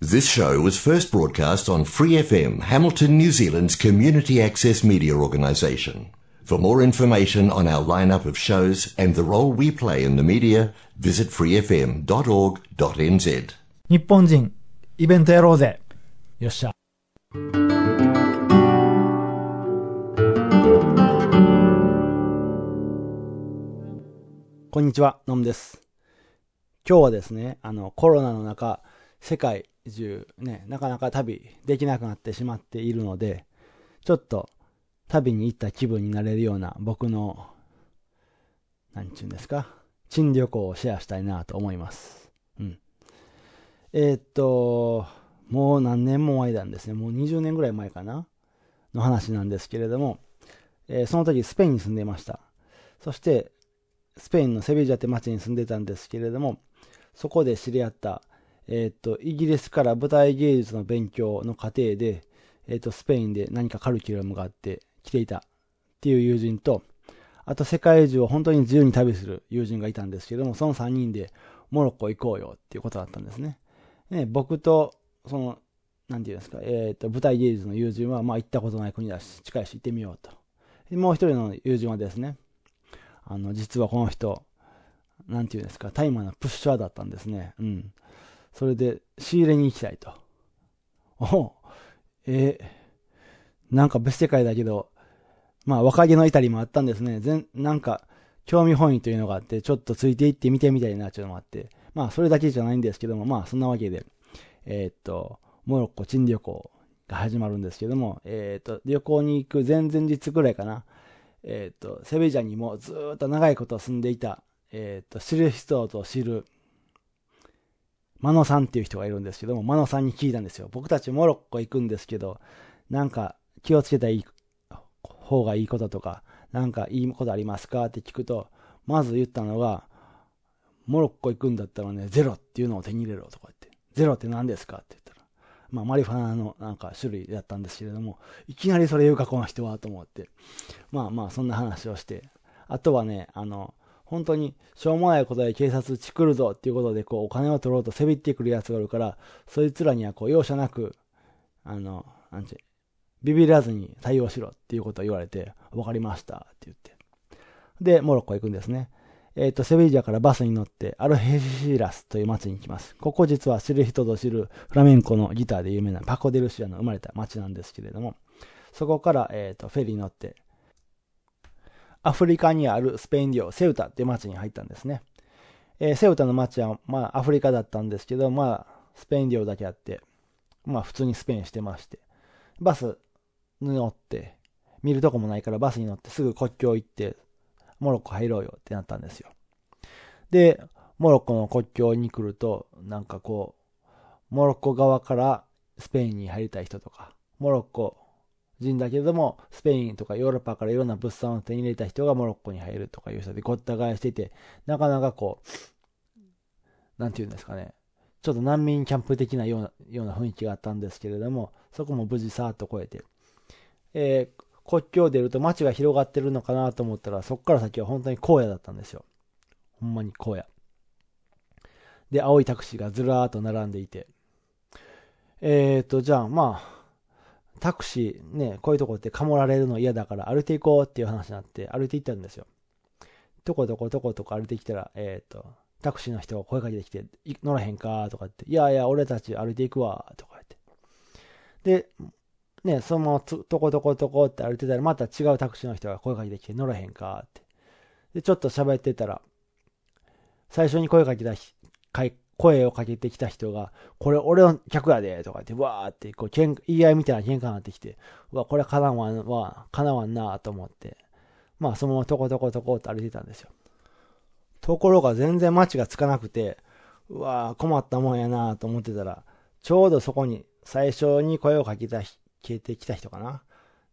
This show was first broadcast on Free FM, Hamilton, New Zealand's community access media organisation. For more information on our lineup of shows and the role we play in the media, visit freefm.org.nz. 日本人、イベントやろうぜ。よっしゃ。こんにちは、のむです。今日はですね、あの、コロナの中、世界 中、ね、なかなか旅できなくなってしまっているので、ちょっと旅に行った気分になれるような僕の、なんちゅうんですか、珍旅行をシェアしたいなと思います。うん。えーっと、もう何年も前なんですね。もう20年ぐらい前かなの話なんですけれども、えーその時スペインに住んでいました。そして、スペインのセビジャって町に住んでたんですけれども、そこで知り合った、えーと、イギリスから舞台芸術の勉強の過程で、えーと、スペインで何かカリキュラムがあって来ていたっていう友人と、あと世界中を本当に自由に旅する友人がいたんですけども、その3人でモロッコ行こうよっていうことだったんですね。ね僕と、その、なんていうんですか、えっ、と、舞台芸術の友人は、まあ行ったことない国だし、近いし行ってみようと。もう一人の友人はですね、あの、実はこの人、なんていうんですか、タイマーのプッシャーだったんですね。うん。それで、仕入れに行きたいと。おえーなんか別世界だけど、まあ若気の至りもあったんですね。全、なんか、興味本位というのがあって、ちょっとついていって見てみたいなというのもあって、まあそれだけじゃないんですけども、まあそんなわけで、えーっと、モロッコ珍旅行が始まるんですけども、えーっと、旅行に行く前々日ぐらいかな、えっと、セベジャにもずっと長いこと住んでいた、えっと、知る人と知る、マノさんっていう人がいるんですけども、マノさんに聞いたんですよ。僕たちモロッコ行くんですけど、なんか気をつけたい方がいいこととか、なんかいいことありますかって聞くと、まず言ったのが、モロッコ行くんだったらね、ゼロっていうのを手に入れろとか言って、ゼロって何ですかって言ったら、まあマリファナのなんか種類だったんですけれども、いきなりそれ言うかこの人はと思って、まあまあそんな話をして、あとはね、あの、本当にしょうもないことで警察チクるぞっていうことでこうお金を取ろうとせびってくる奴がいるから、そいつらにはこう容赦なく、あの、なんちビビらずに対応しろっていうことを言われて、わかりましたって言って。で、モロッコ行くんですね。えっ、と、セビージャからバスに乗って、アルヘシーラスという町に行きます。ここ実は知る人ぞ知るフラメンコのギターで有名なパコ・デルシアの生まれた町なんですけれども、そこから、えっ、と、フェリーに乗って、アフリカにあるスペイン領セウタっていう町に入ったんですね。えーセウタの町は、まあ、アフリカだったんですけど、まあ、スペイン領だけあって、まあ、普通にスペインしてまして、バスに乗って、見るとこもないからバスに乗ってすぐ国境行って、モロッコ入ろうよってなったんですよ。で、モロッコの国境に来ると、なんかこう、モロッコ側からスペインに入りたい人とか、モロッコ人だけれども、スペインとかヨーロッパからいろんな物産を手に入れた人がモロッコに入るとかいう人でごった返してて、なかなかこう、なんていうんですかね、ちょっと難民キャンプ的なようなような雰囲気があったんですけれども、そこも無事さーっと越えて、えー国境を出ると街が広がってるのかなと思ったら、そこから先は本当に荒野だったんですよ。ほんまに荒野。で、青いタクシーがずらーっと並んでいて。えーと、じゃあ、まあ、タクシーね、こういうとこってかもられるの嫌だから歩いていこうっていう話になって歩いていったんですよ。とことことことこ歩いてきたら、えーと、タクシーの人が声かけてきて、乗らへんかとかって、いやいや、俺たち歩いていくわとか言って。で、ね、そのままとことことこって歩いてたら、また違うタクシーの人が声かけてきて、乗らへんかって。で、ちょっと喋ってたら、最初に声かけた、声をかけてきた人が、これ俺の客やで、とか言って、わーって、こう、けん言い合いみたいな喧嘩になってきて、うわ、これかなわんわ、かなわんなと思って、まあ、そのままとことことこって歩いてたんですよ。ところが全然街がつかなくて、うわー困ったもんやなと思ってたら、ちょうどそこに最初に声をかけた、消えてきた人かな。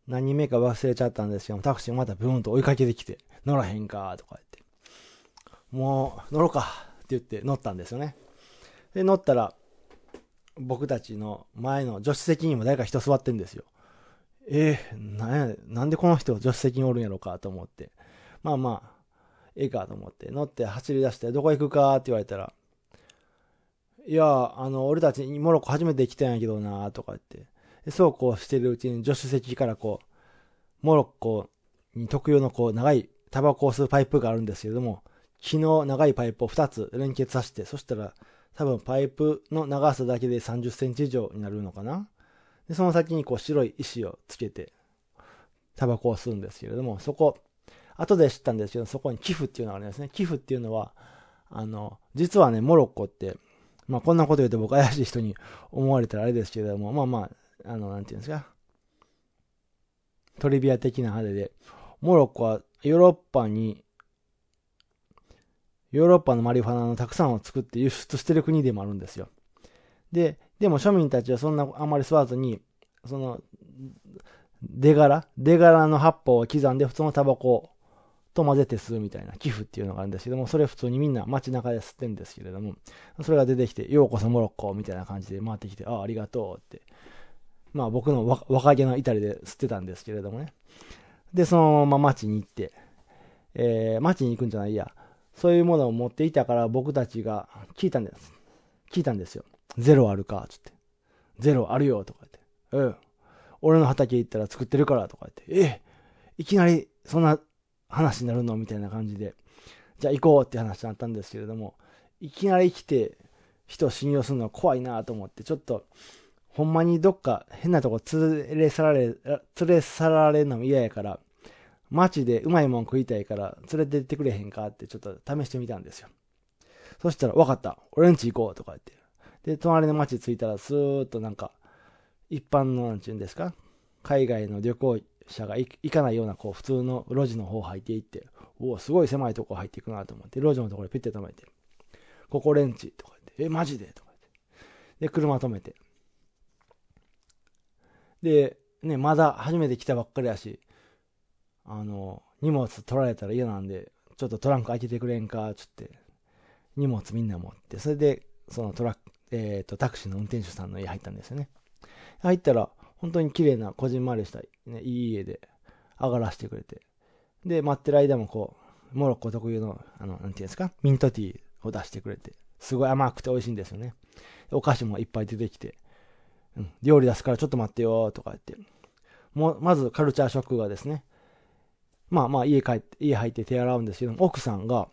何人目か忘れちゃったんですけど、タクシーまたブーンと追いかけてきて、乗らへんかとか言って。もう、乗ろうかって言って乗ったんですよね。で、乗ったら、僕たちの前の助手席にも誰か人座ってんですよ。えー、なん、なんでこの人助手席におるんやろかと思って。まあまあ、ええかと思って、乗って走り出して、どこ行くかって言われたら、いや、あの、俺たちモロッコ初めて来たんやけどな、とか言って。そうこうしてるうちに助手席からこう、モロッコに特有のこう長いタバコを吸うパイプがあるんですけれども、木の長いパイプを2つ連結させて、そしたら多分パイプの長さだけで30センチ以上になるのかな。で、その先にこう白い石をつけて、タバコを吸うんですけれども、そこ、後で知ったんですけど、そこに寄付っていうのがあるんですね。寄付っていうのは、あの、実はね、モロッコって、まあこんなこと言うと僕怪しい人に思われたらあれですけれども、まあまあ、あの、なんていうんですか。トリビア的な派手で、モロッコはヨーロッパに、ヨーロッパのマリファナのたくさんを作って輸出してる国でもあるんですよ。で、でも庶民たちはそんなあんまり吸わずに、その、出柄？出柄の葉っぱを刻んで普通のタバコと混ぜて吸うみたいな寄付っていうのがあるんですけども、それ普通にみんな街中で吸ってるんですけれども、それが出てきて、ようこそモロッコみたいな感じで回ってきて、ああ、ありがとうって。まあ僕の若気の至りで吸ってたんですけれどもね。で、そのまま街に行って、えー、街に行くんじゃないや。そういうものを持っていたから僕たちが聞いたんです。聞いたんですよ。ゼロあるかつって。ゼロあるよとか言って。うん。俺の畑行ったら作ってるからとか言って。えいきなりそんな話になるのみたいな感じで。じゃあ行こうって話になったんですけれども、いきなり来て人を信用するのは怖いなと思って、ちょっと、ほんまにどっか変なとこ連れ去られ、連れ去られるのも嫌やから、街でうまいもん食いたいから連れてってくれへんかってちょっと試してみたんですよ。そしたら、わかった。俺んち行こうとか言って。で、隣の街着いたら、スーッとなんか、一般の、なんちゅうんですか？海外の旅行者が行かないような、こう、普通の路地の方入っていって、おお、すごい狭いとこ入っていくなと思って、路地のところでピッて止めて、ここレンチとか言って、え、マジでとか言って。で、車止めて。で、ね、まだ初めて来たばっかりやし、あの、荷物取られたら嫌なんで、ちょっとトランク開けてくれんか、つって、荷物みんな持って、それで、そのトラック、えっ、ー、と、タクシーの運転手さんの家入ったんですよね。入ったら、本当に綺麗な、こじんまりした、ね、いい家で上がらせてくれて。で、待ってる間もこう、モロッコ特有の、あの、なんていうんですか、ミントティーを出してくれて、すごい甘くて美味しいんですよね。お菓子もいっぱい出てきて、うん、料理出すからちょっと待ってよとか言って。もう、まずカルチャーショックがですね、まあまあ家帰って、家入って手洗うんですけども、奥さんが、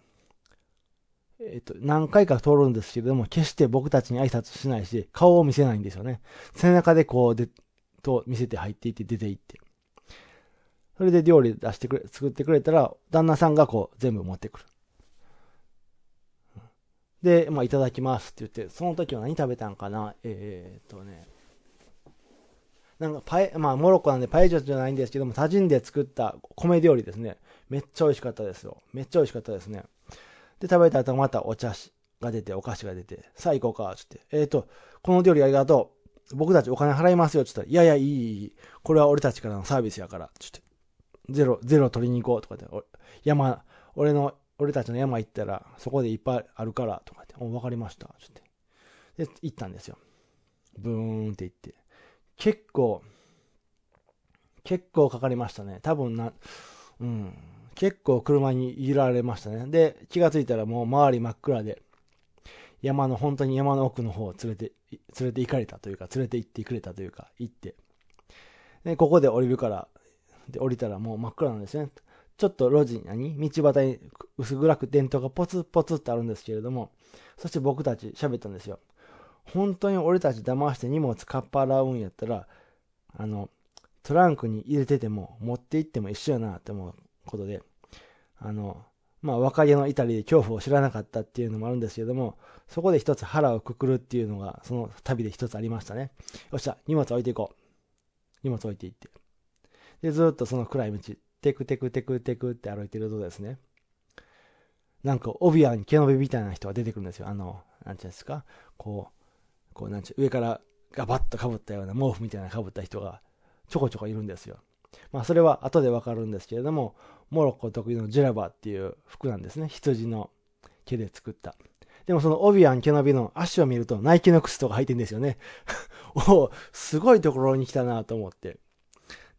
えっと、何回か通るんですけども、決して僕たちに挨拶しないし、顔を見せないんですよね。背中でこう、で、と見せて入っていって出て行って。それで料理出してくれ、作ってくれたら、旦那さんがこう、全部持ってくる。で、まあ、いただきますって言って、その時は何食べたんかな？えー、っとね、なんかパエ、まあ、モロッコなんでパエジョじゃないんですけども、タジンで作った米料理ですね。めっちゃ美味しかったですよ。めっちゃ美味しかったですね。で、食べた後またお茶が出て、お菓子が出て、さあ行こうか、つって。えっ、ー、と、この料理ありがとう。僕たちお金払いますよ、つったら、いやいや、いい、いい。これは俺たちからのサービスやから、つって。ゼロ、ゼロ取りに行こう、とかって。山、俺の、俺たちの山行ったら、そこでいっぱいあるから、とかって。お、わかりました、つって。で、行ったんですよ。ブーンって行って。結構、結構かかりましたね。多分な、うん。結構車に入れられましたね。で、気がついたらもう周り真っ暗で、山の、本当に山の奥の方を連れて、連れて行かれたというか、連れて行ってくれたというか、行って。で、ここで降りるから、で、降りたらもう真っ暗なんですね。ちょっと路地に、道端に薄暗く電灯がポツポツってあるんですけれども、そして僕たち喋ったんですよ。本当に俺たち騙して荷物かっぱらうんやったら、あの、トランクに入れてても持って行っても一緒やなって思うことで、あの、まあ、若気の至りで恐怖を知らなかったっていうのもあるんですけども、そこで一つ腹をくくるっていうのが、その旅で一つありましたね。よっしゃ、荷物置いていこう。荷物置いていって。で、ずっとその暗い道、テクテクテクテクって歩いてるとですね、なんか、帯アに毛伸びみたいな人が出てくるんですよ。あの、なんていうんですか、こう、こう、なんちゅう、上からガバッと被ったような毛布みたいな被った人がちょこちょこいるんですよ。まあ、それは後でわかるんですけれども、モロッコ得意のジュラバっていう服なんですね。羊の毛で作った。でもそのオビアン毛伸びの足を見るとナイキの靴とか履いてんですよね。おすごいところに来たなと思って。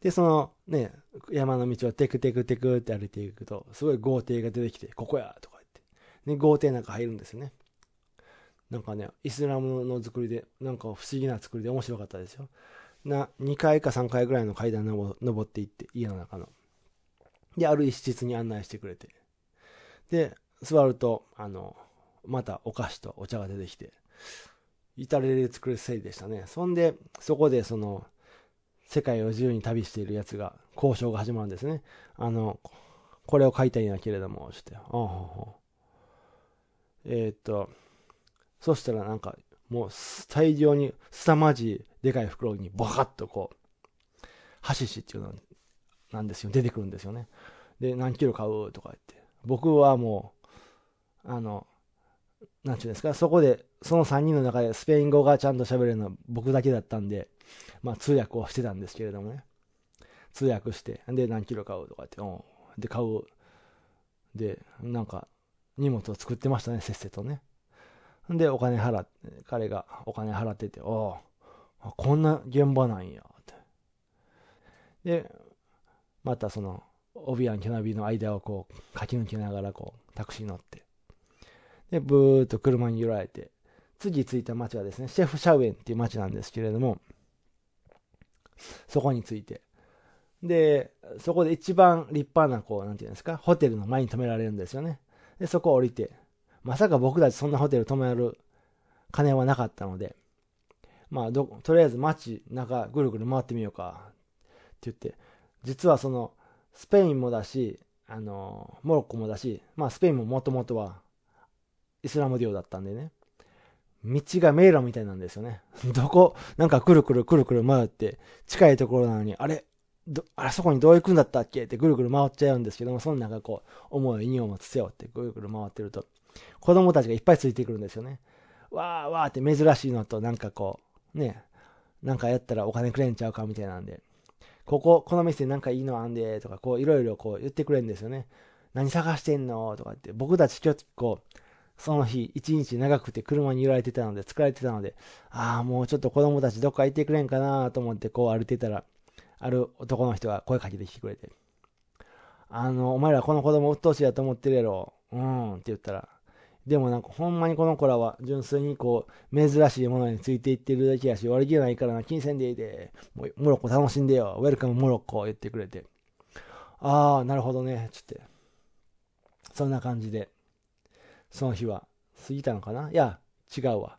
で、そのね、山の道をテクテクテクって歩いていくと、すごい豪邸が出てきて、ここやとか言って。ね、豪邸なんか入るんですよね。なんかね、イスラムの作りで、なんか不思議な作りで面白かったですよ。な、2階か3階ぐらいの階段の登っていって、家の中の。で、ある一室に案内してくれて。で、座ると、あの、またお菓子とお茶が出てきて、至れり作るせいでしたね。そんで、そこでその、世界を自由に旅しているやつが、交渉が始まるんですね。あの、これを書いたいんやけれども、して、ああ、えー、っと、そしたらなんか、もう大量に凄まじいでかい袋にバカッとこう、ハシシっていうのなんですよ。出てくるんですよね。で、何キロ買うとか言って。僕はもう、あの、なんちゅうんですか、そこで、その3人の中でスペイン語がちゃんと喋れるのは僕だけだったんで、まあ通訳をしてたんですけれどもね。通訳して、で、何キロ買うとか言って、うん。で、買う。で、なんか、荷物を作ってましたね、せっせとね。で、お金払って、彼がお金払ってて、ああ、こんな現場なんや、って。で、またその、オビアン・キャナビの間をこう、駆け抜けながらこう、タクシー乗って。で、ブーっと車に揺られて、次着いた町はですね、シェフシャウエンっていう町なんですけれども、そこに着いて、で、そこで一番立派な、こう、なんていうんですか、ホテルの前に止められるんですよね。で、そこを降りて、まさか僕たちそんなホテル泊める金はなかったので、まあど、とりあえず街中ぐるぐる回ってみようかって言って、実はその、スペインもだし、あの、モロッコもだし、まあスペインももともとはイスラム領だったんでね、道が迷路みたいなんですよね。どこ、なんかくるくるくるくる回って、近いところなのに、あれ、あそこにどう行くんだったっけ？ってぐるぐる回っちゃうんですけども、その中こう、思いにを持つ背負ってぐるぐる回ってると、子供たちがいっぱいついてくるんですよね。わーわーって珍しいのと、なんかこう、ね、なんかやったらお金くれんちゃうかみたいなんで、ここ、この店なんかいいのあんで、とか、こう、いろいろこう言ってくれるんですよね。何探してんのとかって、僕たち結構、その日、一日長くて車に揺られてたので、疲れてたので、ああ、もうちょっと子供たちどっか行ってくれんかなと思ってこう歩いてたら、ある男の人が声かけてきてくれて、あの、お前らこの子供鬱陶しいやと思ってるやろ。うんって言ったら、でもなんかほんまにこの子らは純粋にこう、珍しいものについていってるだけやし、悪気ないからな、金銭でいいで、もうモロッコ楽しんでよ、ウェルカムモロッコ言ってくれて。ああ、なるほどね、つって。そんな感じで、その日は過ぎたのかな？いや、違うわ。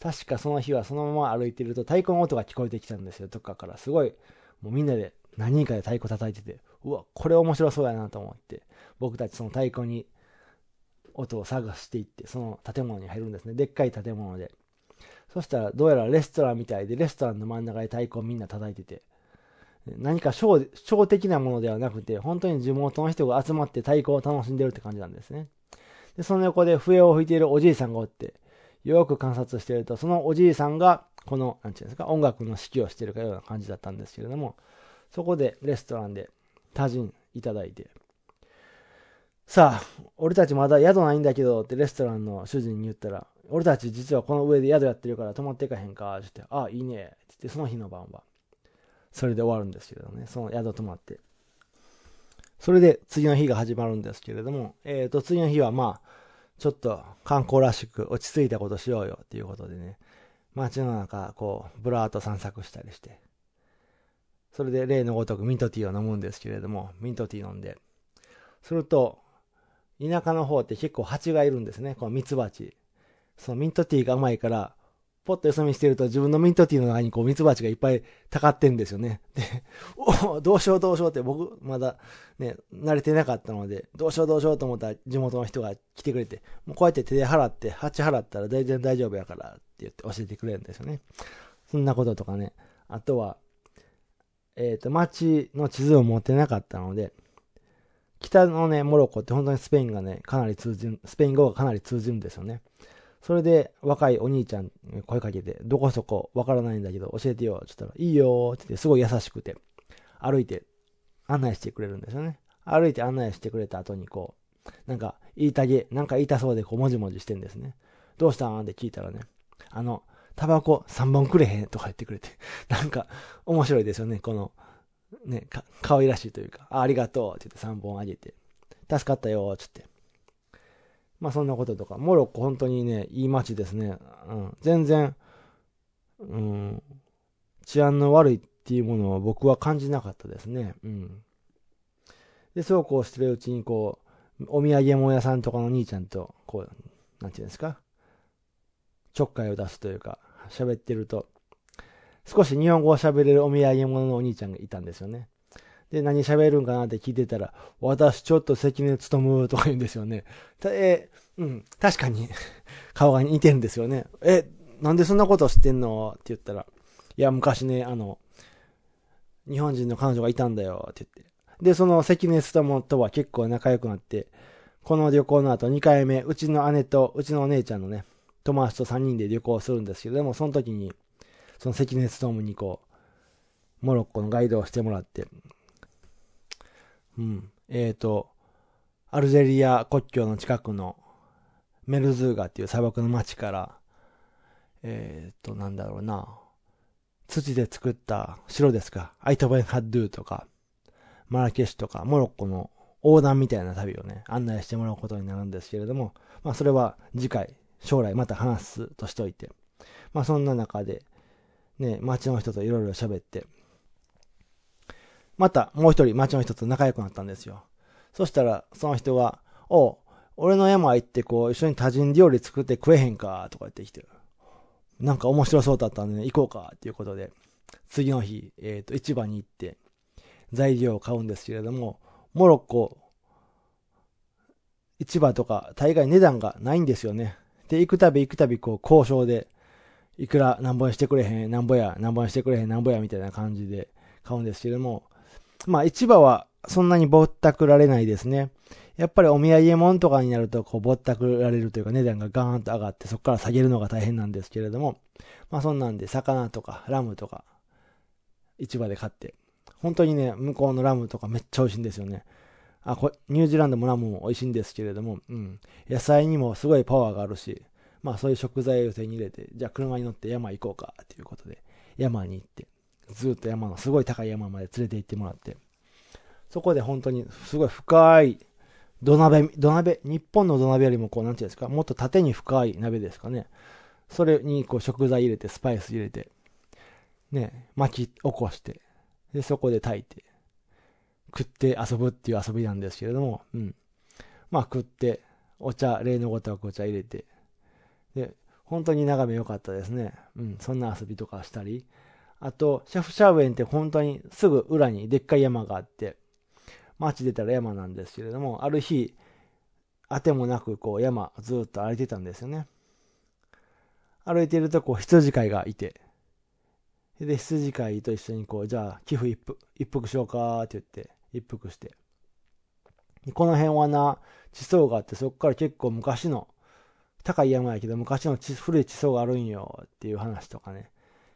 確かその日はそのまま歩いてると太鼓の音が聞こえてきたんですよ、どっかから。すごい、もうみんなで何人かで太鼓叩いてて、うわ、これ面白そうやなと思って、僕たちその太鼓に音を探していって、その建物に入るんですね。でっかい建物で。そしたら、どうやらレストランみたいで、レストランの真ん中で太鼓をみんな叩いてて、何かショー、ショー的なものではなくて、本当に地元の人が集まって太鼓を楽しんでるって感じなんですね。で、その横で笛を吹いているおじいさんがおって、よく観察してると、そのおじいさんが、この、なんていうんですか、音楽の指揮をしてるかような感じだったんですけれども、そこでレストランで多人いただいて、さあ、俺たちまだ宿ないんだけどってレストランの主人に言ったら、俺たち実はこの上で宿やってるから泊まっていかへんかって言って、ああ、いいねって言って、その日の晩は、それで終わるんですけどね、その宿泊まって。それで次の日が始まるんですけれども、えっ、ー、と、次の日はまあ、ちょっと観光らしく落ち着いたことしようよっていうことでね、街の中、こう、ブラーっと散策したりして、それで例のごとくミントティーを飲むんですけれども、ミントティー飲んで、すると、田舎の方って結構蜂がいるんですね。この蜜蜂。そのミントティーがうまいから、ポッとよそ見してると自分のミントティーの中にこう蜜蜂がいっぱいたかってんですよね。で、おどうしようどうしようって僕まだね、慣れてなかったので、どうしようどうしようと思ったら地元の人が来てくれて、もうこうやって手で払って、蜂払ったら全然大丈夫やからって言って教えてくれるんですよね。そんなこととかね。あとは、えっ、ー、と、街の地図を持ってなかったので、北のね、モロッコって本当にスペインがね、かなり通じる、スペイン語がかなり通じるんですよね。それで、若いお兄ちゃん声かけて、どこそこわからないんだけど、教えてよ、って言ったら、いいよって言って、すごい優しくて、歩いて案内してくれるんですよね。歩いて案内してくれた後に、こう、なんか、言いたげ、なんか言いたそうで、こう、もじもじしてんですね。どうしたん？って聞いたらね、あの、タバコ3本くれへんとか言ってくれて、なんか、面白いですよね、この、ね、か、可愛らしいというか、あありがとうって言って3本あげて、助かったよ、つって。まあそんなこととか、モロッコ本当にね、いい街ですね。うん、全然、うん、治安の悪いっていうものを僕は感じなかったですね。うん。で、そうこうしてるうちにこう、お土産物屋さんとかの兄ちゃんと、こう、なんていうんですか、ちょっかいを出すというか、喋ってると、少し日本語を喋れるお土産物のお兄ちゃんがいたんですよね。で、何喋るんかなって聞いてたら、私ちょっと関根勤とか言うんですよね。たえ、うん、確かに 顔が似てるんですよね。え、なんでそんなこと知ってんの？って言ったら、いや、昔ね、あの、日本人の彼女がいたんだよって言って。で、その関根勤とは結構仲良くなって、この旅行の後2回目、うちの姉とうちのお姉ちゃんのね、友達と3人で旅行するんですけど、でもその時に、その関根勤にこう、モロッコのガイドをしてもらって、うん。えっ、ー、と、アルジェリア国境の近くのメルズーガっていう砂漠の町から、えっ、ー、と、なんだろうな、土で作った城ですか、アイトベンハッドゥとか、マラケシュとか、モロッコの横断みたいな旅をね、案内してもらうことになるんですけれども、まあそれは次回、将来また話すとしておいて、まあそんな中で、ね、街の人といろいろ喋って、またもう一人町の人と仲良くなったんですよ。そしたら、その人が、お俺の山行ってこう、一緒に多人料理作って食えへんか？とか言ってきてる、なんか面白そうだったんでね、行こうか？っていうことで、次の日、えっ、ー、と、市場に行って、材料を買うんですけれども、モロッコ、市場とか大概値段がないんですよね。で、行くたび行くたびこう交渉で、いくら何本してくれへん、何ぼや、何本してくれへん、何ぼやみたいな感じで買うんですけれども、まあ市場はそんなにぼったくられないですね。やっぱりお土産物とかになると、こう、ぼったくられるというか、値段がガーンと上がって、そこから下げるのが大変なんですけれども、まあそんなんで、魚とか、ラムとか、市場で買って、本当にね、向こうのラムとかめっちゃ美味しいんですよね。あ、これ、ニュージーランドもラムも美味しいんですけれども、うん。野菜にもすごいパワーがあるし、まあそういう食材を手に入れて、じゃあ車に乗って山行こうか、ということで、山に行って、ずっと山のすごい高い山まで連れて行ってもらって、そこで本当にすごい深い土鍋、土鍋、日本の土鍋よりもこう、なんていうんですか、もっと縦に深い鍋ですかね。それにこう食材入れて、スパイス入れて、ね、巻き起こして、で、そこで炊いて、食って遊ぶっていう遊びなんですけれども、うん。まあ食って、お茶、例のごとくお茶入れて、で、本当に眺め良かったですね。うん、そんな遊びとかしたり。あと、シャフシャウエンって本当にすぐ裏にでっかい山があって、街出たら山なんですけれども、ある日、あてもなくこう山ずっと歩いてたんですよね。歩いてるとこう羊飼いがいて、で、羊飼いと一緒にこう、じゃあ寄付一服一服しようかって言って、一服して。この辺はな、地層があって、そこから結構昔の、高い山やけど昔の古い地層があるんよっていう話とかね、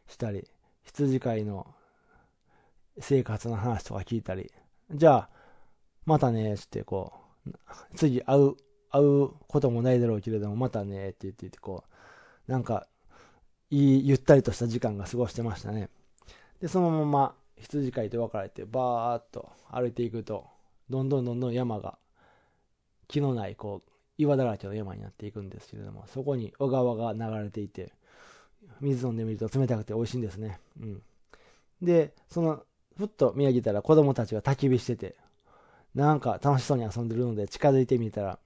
したり、羊飼いの生活の話とか聞いたり、じゃあ、またね、つってこう、次会う、会うこともないだろうけれども、またね、って言ってて、こう、なんか、いい、ゆったりとした時間が過ごしてましたね。で、そのまま羊飼いと別れて、バーっと歩いていくと、どんどんどんどん山が、木のない、こう、岩だらけの山になっていくんですけれども、そこに小川が流れていて、水飲んでみると冷たくて美味しいんですね。うん。で、その、ふっと見上げたら子供たちが焚き火してて、なんか楽しそうに遊んでるので近づいてみたら、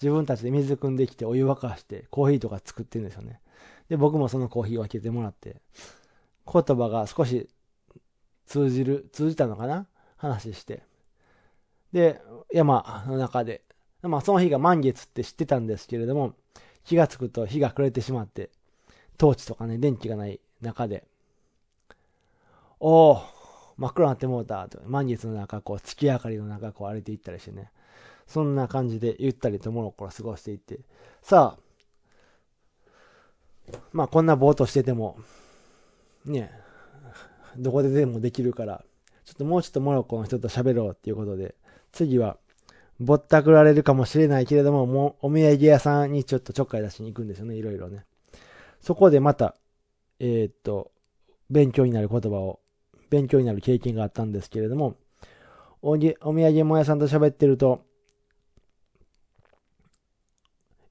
自分たちで水汲んできてお湯沸かしてコーヒーとか作ってるんですよね。で、僕もそのコーヒーを開けてもらって、言葉が少し通じる、通じたのかな？話して。で、山の中で、まあその日が満月って知ってたんですけれども、気がつくと日が暮れてしまって、トーチとかね、電気がない中で、おー、真っ暗になってもうた、と。満月の中、こう、月明かりの中、こう歩いていったりしてね。そんな感じでゆったりとモロッコを過ごしていって。さあ、まあこんなぼーっとしてても、ね、どこででもできるから、ちょっともうちょっとモロッコの人と喋ろうっていうことで、次は、ぼったくられるかもしれないけれども、もうお土産屋さんにちょっとちょっかい出しに行くんですよね、いろいろね。そこでまた、えー、っと、勉強になる言葉を勉強になる経験があったんですけれども、お土産物屋さんと喋ってると、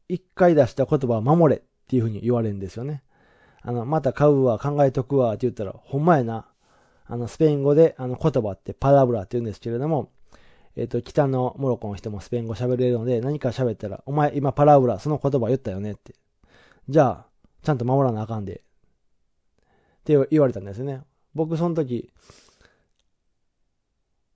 一回出した言葉は守れっていうふうに言われるんですよね。あの、また買うわ、考えとくわって言ったら、ほんまやな。あの、スペイン語で、あの、言葉ってパラブラって言うんですけれども、えっ、ー、と、北のモロッコの人もスペイン語喋れるので、何か喋ったら、お前今パラブラ、その言葉言ったよねって。じゃあ、ちゃんと守らなあかんで。って言われたんですよね。僕、その時、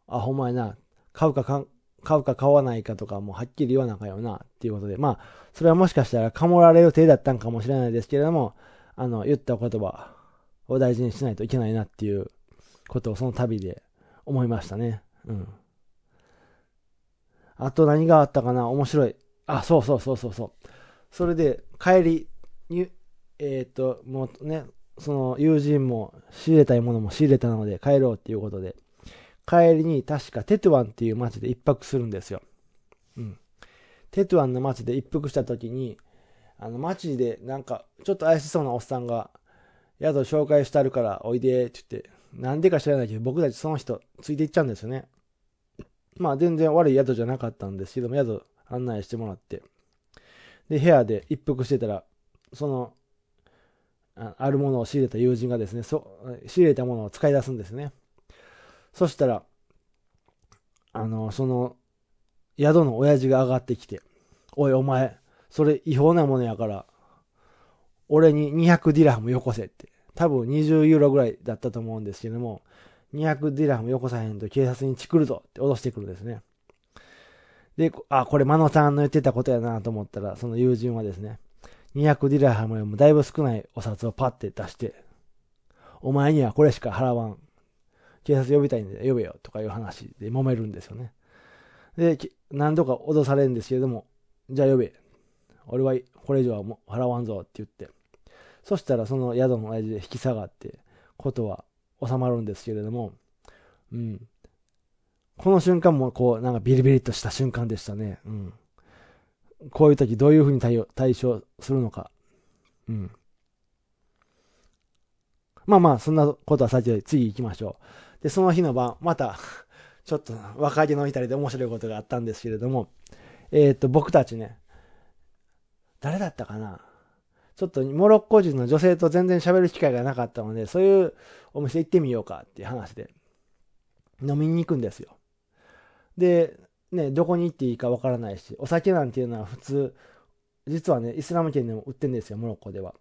あ、ほんまやな、買うかか買うか買わないかとかもはっきり言わなあかんよな、っていうことで、まあ、それはもしかしたらかもられる手だったんかもしれないですけれども、あの、言った言葉を大事にしないといけないなっていうことをその旅で思いましたね。うん。あと何があったかな？面白い。あ、そうそうそうそうそう。それで、帰りに、えっ、と、もうね、その友人も仕入れたいものも仕入れたので帰ろうっていうことで、帰りに確かテトゥワンっていう街で一泊するんですよ。うん。テトゥワンの街で一泊した時に、あの街でなんかちょっと怪しそうなおっさんが、宿紹介してあるからおいでって言って、なんでか知らないけど僕たちその人ついていっちゃうんですよね。まあ全然悪い宿じゃなかったんですけども、宿案内してもらって。で、部屋で一服してたら、その、ああるものを仕入れた友人がですね、そ仕入れたものを使い出すんですね。そしたら、あの、その、宿の親父が上がってきて、おいお前、それ違法なものやから、俺に200ディラハムよこせって。多分20ユーロぐらいだったと思うんですけども、200ディラムよこさへんと警察にチクるぞって脅してくるんですね。で、あ、これマノさんの言ってたことやなと思ったら、その友人はですね、200ディラハムよりもだいぶ少ないお札をパッて出して、お前にはこれしか払わん。警察呼びたいんで呼べよとかいう話で揉めるんですよね。で、何度か脅されるんですけれども、じゃあ呼べ。俺はこれ以上はもう払わんぞって言って。そしたらその宿の親父で引き下がって、ことは収まるんですけれども、うん。この瞬間もこう、なんかビリビリとした瞬間でしたね。うん。こういう時どういうふうに対応、対処するのか。うん。まあまあ、そんなことは先で次行きましょう。で、その日の晩、またちょっと若気の至りで面白いことがあったんですけれども、えっ、と、僕たちね、誰だったかな？ちょっとモロッコ人の女性と全然喋る機会がなかったので、そういうお店行ってみようかっていう話で、飲みに行くんですよ。で、ね、どこに行っていいかわからないし、お酒なんていうのは普通、実はね、イスラム圏でも売ってるんですよ、モロッコでは。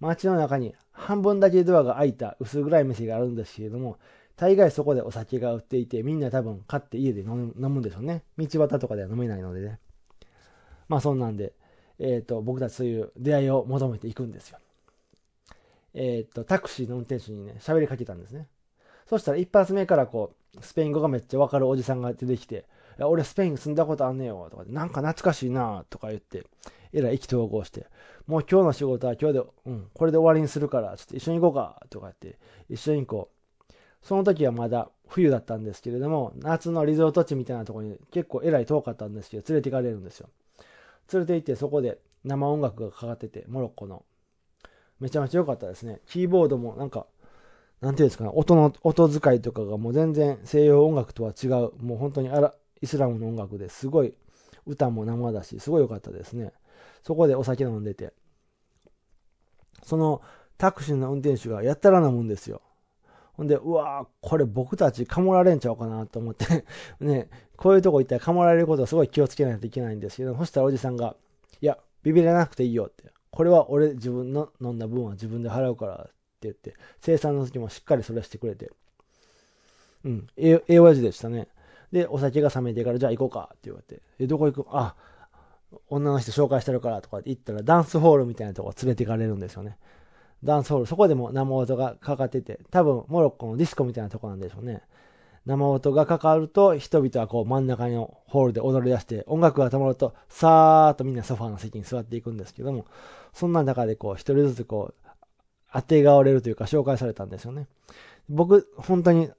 街の中に半分だけドアが開いた薄暗い店があるんですけれども、大概そこでお酒が売っていて、みんな多分買って家で飲むんでしょうね。道端とかでは飲めないのでね。まあそんなんで、えっ、ー、と、僕たちそういう出会いを求めていくんですよ。えっ、ー、と、タクシーの運転手にね、喋りかけたんですね。そしたら一発目からこう、スペイン語がめっちゃわかるおじさんが出てきて、俺スペイン住んだことあんねよ、とか、なんか懐かしいな、とか言って、えらい意気投合して、もう今日の仕事は今日で、うん、これで終わりにするから、ちょっと一緒に行こうか、とか言って、一緒に行こう。その時はまだ冬だったんですけれども、夏のリゾート地みたいなところに結構えらい遠かったんですけど、連れて行かれるんですよ。連れて行ってそこで生音楽がかかってて、モロッコの。めちゃめちゃ良かったですね。キーボードもなんか、なんていうんですかね、音の、音使いとかがもう全然西洋音楽とは違う、もう本当にアライスラムの音楽ですごい歌も生だし、すごい良かったですね。そこでお酒飲んでて。そのタクシーの運転手がやったら飲むんですよ。ほんで、うわーこれ僕たちかもられんちゃうかなと思って ね、こういうとこ行ったらかもられることはすごい気をつけないといけないんですけど、そしたらおじさんが、いや、ビビらなくていいよって。これは俺自分の飲んだ分は自分で払うからって言って、生産の時もしっかりそれしてくれて。うん、ええ親父でしたね。で、お酒が冷めてからじゃあ行こうかって言われて、え、どこ行く？あ、女の人紹介してるからとかって言ったらダンスホールみたいなとこ連れて行かれるんですよね。ダンスホール、そこでも生音がかかってて、多分モロッコのディスコみたいなとこなんでしょうね。生音がかかると、人々はこう真ん中のホールで踊り出して、音楽が止まると、さーっとみんなソファーの席に座っていくんですけども、そんな中でこう、一人ずつこう、当てがわれるというか紹介されたんですよね。僕、本当に、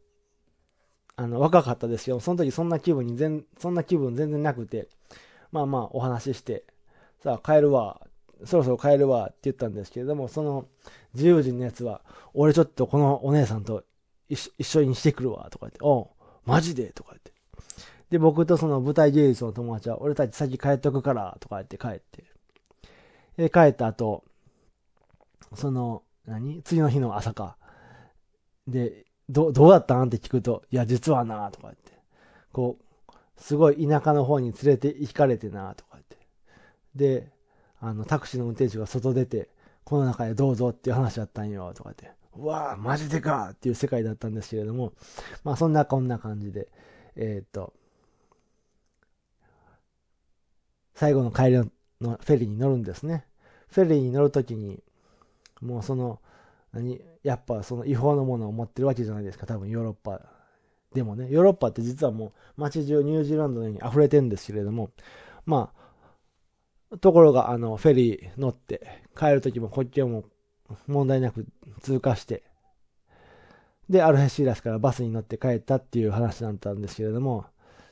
あの、若かったですけど、その時そんな気分に全、そんな気分全然なくて、まあまあお話しして、さあ帰るわ、そろそろ帰るわって言ったんですけれども、その自由人のやつは、俺ちょっとこのお姉さんと一緒にしてくるわ、とか言って、おう、マジでとか言って。で、僕とその舞台芸術の友達は、俺たち先帰っとくから、とか言って帰って。で、帰った後、その、何？次の日の朝か。で、ど、どうだったん？って聞くと、いや、実はな、とか言って。こう、すごい田舎の方に連れて行かれてな、とか言って。で、あの、タクシーの運転手が外出て、この中でどうぞっていう話だったんよ、とかって。うわぁ、マジでかっていう世界だったんですけれども、まあそんなこんな感じで、えっ、と、最後の帰りのフェリーに乗るんですね。フェリーに乗るときに、もうその、何、やっぱその違法のものを持ってるわけじゃないですか、多分ヨーロッパでもね。ヨーロッパって実はもう街中ニュージーランドのように溢れてるんですけれども、まあ、ところがあの、フェリー乗って帰るときも国境も問題なく通過して、で、アルヘシーラスからバスに乗って帰ったっていう話だったんですけれども、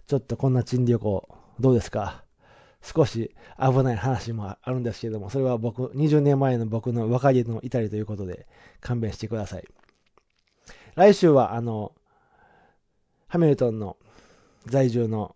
ちょっとこんな珍旅行、どうですか？少し危ない話もあるんですけれども、それは僕、20年前の僕の若気の至りということで勘弁してください。来週は、あの、ハミルトンの在住の